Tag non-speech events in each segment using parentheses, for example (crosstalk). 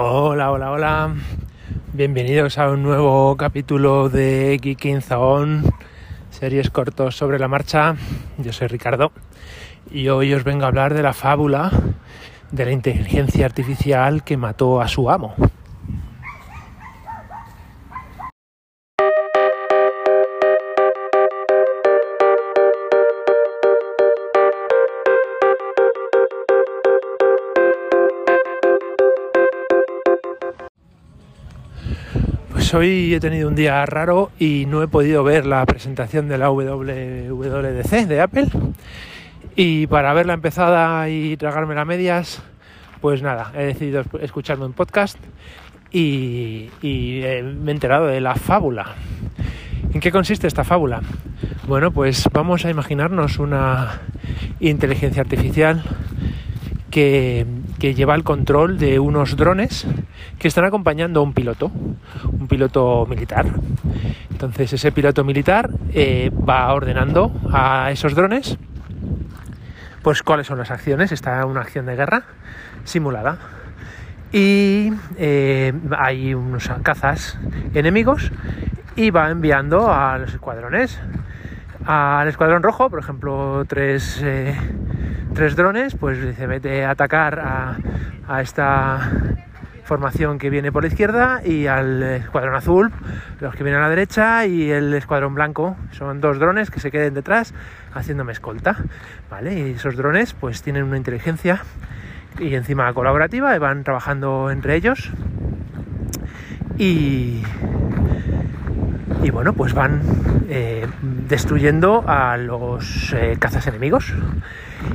Hola, hola, hola. Bienvenidos a un nuevo capítulo de Geeking Zone, series cortos sobre la marcha. Yo soy Ricardo y hoy os vengo a hablar de la fábula de la inteligencia artificial que mató a su amo. Pues hoy he tenido un día raro y no he podido ver la presentación de la WWDC de Apple. Y para verla empezada y tragarme las medias, pues nada, he decidido escucharme un podcast y, y eh, me he enterado de la fábula. ¿En qué consiste esta fábula? Bueno, pues vamos a imaginarnos una inteligencia artificial que, lleva el control de unos drones que están acompañando a un piloto, un piloto militar. Entonces ese piloto militar eh, va ordenando a esos drones pues cuáles son las acciones. Está una acción de guerra simulada. Y eh, hay unos cazas enemigos y va enviando a los escuadrones. Al escuadrón rojo, por ejemplo, tres, eh, tres drones, pues se mete a atacar a, esta formación que viene por la izquierda y al escuadrón azul, los que vienen a la derecha y el escuadrón blanco. Son dos drones que se queden detrás haciéndome escolta, ¿vale? Y esos drones pues tienen una inteligencia y encima colaborativa y van trabajando entre ellos y y bueno pues van eh, destruyendo a los eh, cazas enemigos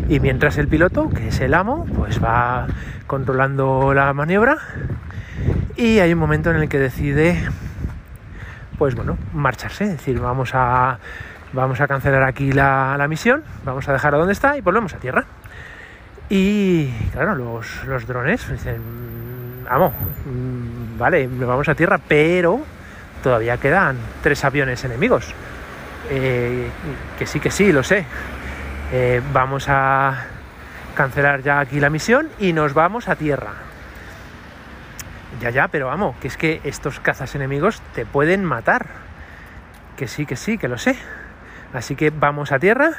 y mientras el piloto que es el amo pues va controlando la maniobra y hay un momento en el que decide pues bueno marcharse es decir vamos a vamos a cancelar aquí la, la misión vamos a dejar a donde está y volvemos a tierra y claro los, los drones dicen vamos vale vamos a tierra pero todavía quedan tres aviones enemigos. Eh, que sí, que sí, lo sé. Eh, vamos a cancelar ya aquí la misión y nos vamos a tierra. Ya, ya, pero vamos, que es que estos cazas enemigos te pueden matar. Que sí, que sí, que lo sé. Así que vamos a tierra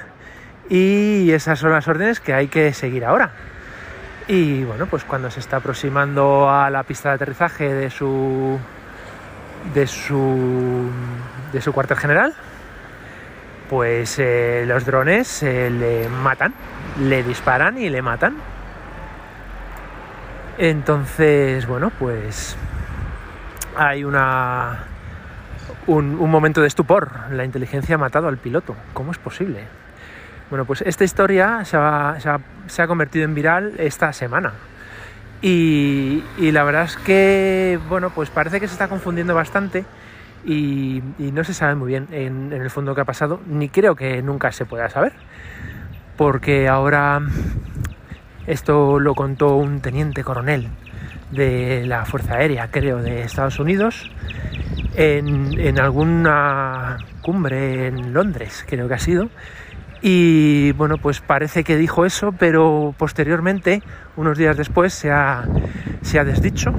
y esas son las órdenes que hay que seguir ahora. Y bueno, pues cuando se está aproximando a la pista de aterrizaje de su de su, de su cuartel general, pues eh, los drones eh, le matan, le disparan y le matan. Entonces, bueno, pues hay una un, momento de estupor. La inteligencia ha matado al piloto. ¿Cómo es posible? Bueno, pues esta historia se ha, se ha, se ha convertido en viral esta semana. Y, y, la verdad es que, bueno, pues parece que se está confundiendo bastante y, no se sabe muy bien en, en, el fondo qué ha pasado, ni creo que nunca se pueda saber, porque ahora esto lo contó un teniente coronel de la Fuerza Aérea, creo, de Estados Unidos, en, en alguna cumbre en Londres, creo que ha sido, y bueno, pues parece que dijo eso, pero posteriormente, unos días después, se ha, se ha desdicho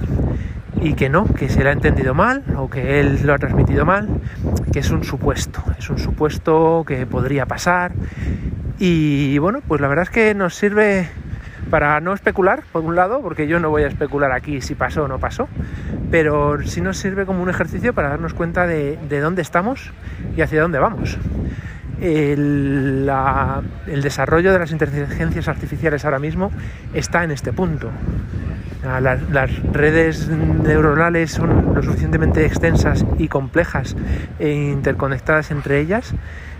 y que no, que se le ha entendido mal o que él lo ha transmitido mal, que es un supuesto, es un supuesto que podría pasar. Y bueno, pues la verdad es que nos sirve para no especular, por un lado, porque yo no voy a especular aquí si pasó o no pasó, pero sí nos sirve como un ejercicio para darnos cuenta de, de dónde estamos y hacia dónde vamos el, el, desarrollo de las inteligencias artificiales ahora mismo está en este punto. Las, las, redes neuronales son lo suficientemente extensas y complejas e interconectadas entre ellas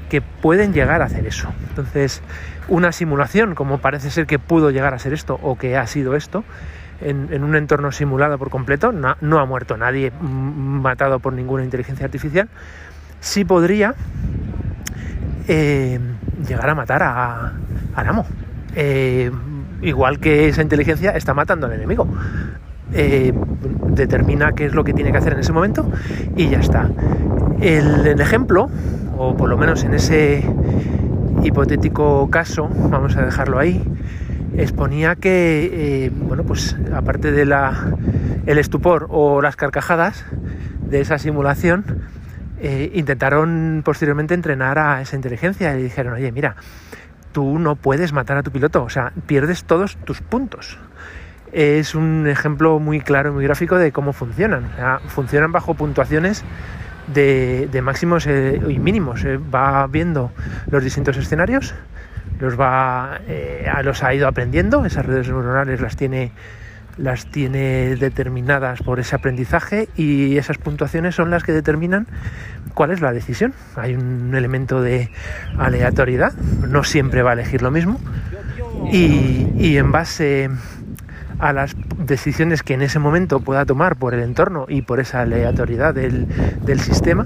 que pueden llegar a hacer eso. Entonces, una simulación, como parece ser que pudo llegar a ser esto o que ha sido esto, en, un entorno simulado por completo, no, ha muerto nadie matado por ninguna inteligencia artificial, sí podría eh, llegar a matar a, a igual que esa inteligencia está matando al enemigo. Eh, determina qué es lo que tiene que hacer en ese momento y ya está. El, ejemplo, o por lo menos en ese hipotético caso, vamos a dejarlo ahí, exponía que, eh, bueno, pues aparte de estupor o las carcajadas de esa simulación, eh, intentaron posteriormente entrenar a esa inteligencia y dijeron, oye, mira, tú no puedes matar a tu piloto, o sea, pierdes todos tus puntos. Es un ejemplo muy claro muy gráfico de cómo funcionan. funcionan bajo puntuaciones de, máximos eh, y mínimos. va viendo los distintos escenarios, los va eh, los ha ido aprendiendo, esas redes neuronales las tiene las tiene determinadas por ese aprendizaje y esas puntuaciones son las que determinan cuál es la decisión. Hay un elemento de aleatoriedad, no siempre va a elegir lo mismo y, y en base a las decisiones que en ese momento pueda tomar por el entorno y por esa aleatoriedad del, del sistema,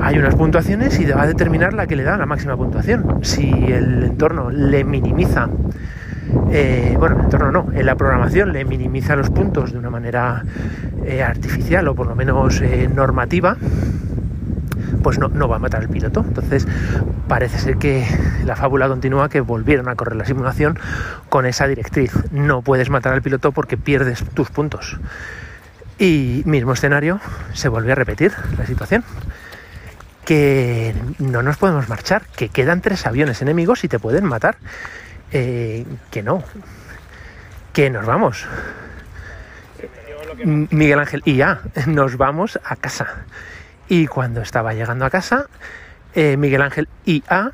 hay unas puntuaciones y va a determinar la que le da la máxima puntuación. Si el entorno le minimiza, eh, bueno, el entorno no, en la programación le minimiza los puntos de una manera eh, artificial o por lo menos eh, normativa, pues no, no va a matar al piloto. Entonces parece ser que la fábula continúa que volvieron a correr la simulación con esa directriz. No puedes matar al piloto porque pierdes tus puntos. Y mismo escenario, se vuelve a repetir la situación que no nos podemos marchar, que quedan tres aviones enemigos y te pueden matar. Eh, que no, que nos vamos. Miguel Ángel y ya, nos vamos a casa. Y cuando estaba llegando a casa, eh, Miguel Ángel IA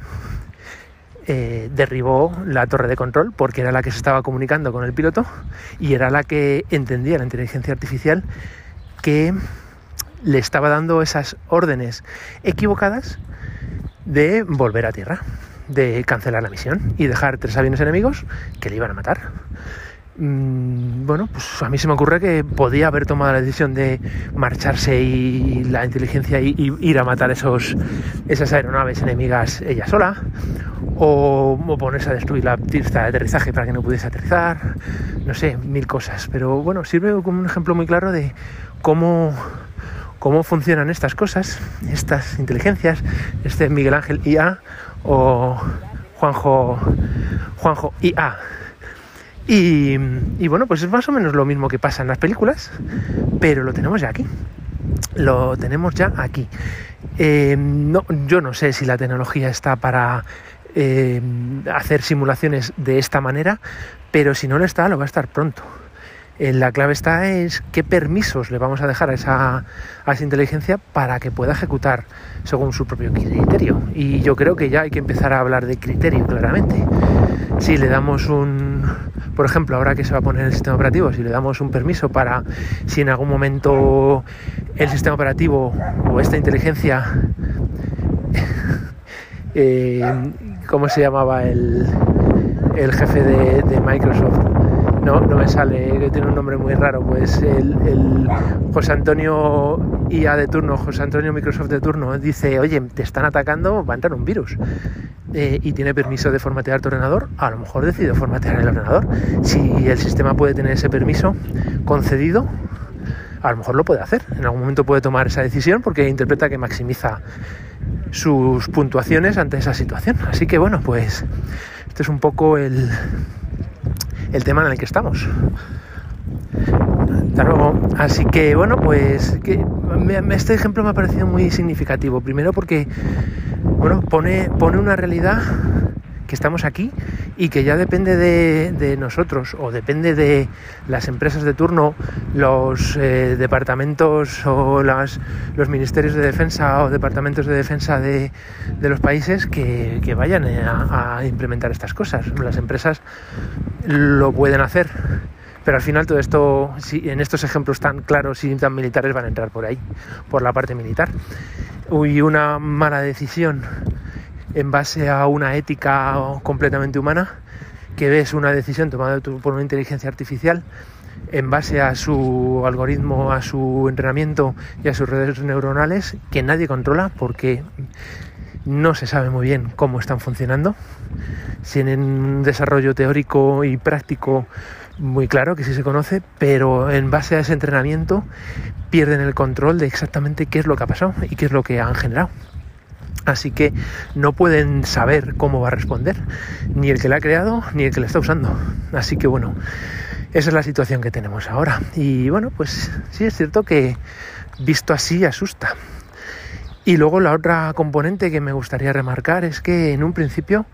eh, derribó la torre de control porque era la que se estaba comunicando con el piloto y era la que entendía la inteligencia artificial que le estaba dando esas órdenes equivocadas de volver a tierra, de cancelar la misión y dejar tres aviones enemigos que le iban a matar. Mm, bueno, pues a mí se me ocurre que podía haber tomado la decisión de marcharse y la inteligencia y, ir a matar esos, esas aeronaves enemigas ella sola, o, o, ponerse a destruir la pista de aterrizaje para que no pudiese aterrizar, no sé, mil cosas. Pero bueno, sirve como un ejemplo muy claro de cómo cómo funcionan estas cosas, estas inteligencias, este Miguel Ángel IA o Juanjo, Juanjo IA. Y, bueno, pues es más o menos lo mismo que pasa en las películas, pero lo tenemos ya aquí. Lo tenemos ya aquí. Eh, no, yo no sé si la tecnología está para eh, hacer simulaciones de esta manera, pero si no lo está, lo va a estar pronto. Eh, la clave está es qué permisos le vamos a dejar a esa, inteligencia para que pueda ejecutar según su propio criterio. Y yo creo que ya hay que empezar a hablar de criterio claramente. Si le damos un, por ejemplo, ahora que se va a poner el sistema operativo, si le damos un permiso para si en algún momento el sistema operativo o esta inteligencia, (laughs) eh, ¿cómo se llamaba el, jefe de Microsoft? No, me sale, que tiene un nombre muy raro, pues el, José Antonio IA de turno, José Antonio Microsoft de turno, dice, oye, te están atacando, va a entrar un virus. Eh, y tiene permiso de formatear tu ordenador, a lo mejor decide formatear el ordenador. Si el sistema puede tener ese permiso concedido, a lo mejor lo puede hacer. En algún momento puede tomar esa decisión porque interpreta que maximiza sus puntuaciones ante esa situación. Así que bueno, pues este es un poco el, el tema en el que estamos. Luego. Así que bueno, pues que este ejemplo me ha parecido muy significativo. Primero porque bueno, pone, pone una realidad que estamos aquí y que ya depende de, nosotros o depende de las empresas de turno, los eh, departamentos o los ministerios de defensa o departamentos de defensa de, los países que, vayan a, a, implementar estas cosas. Las empresas lo pueden hacer. Pero al final todo esto, si en estos ejemplos tan claros y tan militares van a entrar por ahí, por la parte militar. Y una mala decisión en base a una ética completamente humana, que ves una decisión tomada por una inteligencia artificial en base a su algoritmo, a su entrenamiento y a sus redes neuronales que nadie controla porque no se sabe muy bien cómo están funcionando. Tienen un desarrollo teórico y práctico muy claro, que sí se conoce, pero en base a ese entrenamiento pierden el control de exactamente qué es lo que ha pasado y qué es lo que han generado. Así que no pueden saber cómo va a responder, ni el que la ha creado, ni el que la está usando. Así que bueno, esa es la situación que tenemos ahora. Y bueno, pues sí es cierto que visto así asusta. Y luego la otra componente que me gustaría remarcar es que en un principio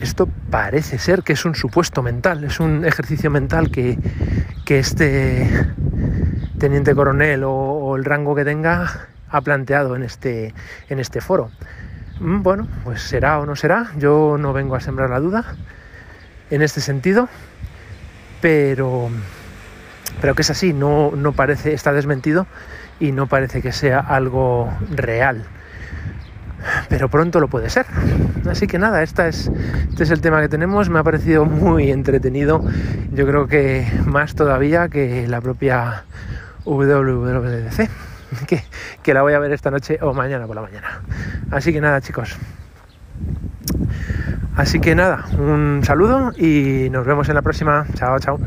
esto parece ser que es un supuesto mental, es un ejercicio mental que, este teniente coronel o, el rango que tenga ha planteado en este, en este foro. Mm, bueno, pues será o no será, yo no vengo a sembrar la duda en este sentido, pero, pero que es así, no, no parece, está desmentido y no parece que sea algo real pero pronto lo puede ser. Así que nada, esta es, este es el tema que tenemos, me ha parecido (laughs) muy entretenido, yo creo que más todavía que la propia WWDC, (laughs) que, que la voy a ver esta noche o mañana por la mañana. Así que nada chicos. Así que nada, un saludo y nos vemos en la próxima. Chao, chao.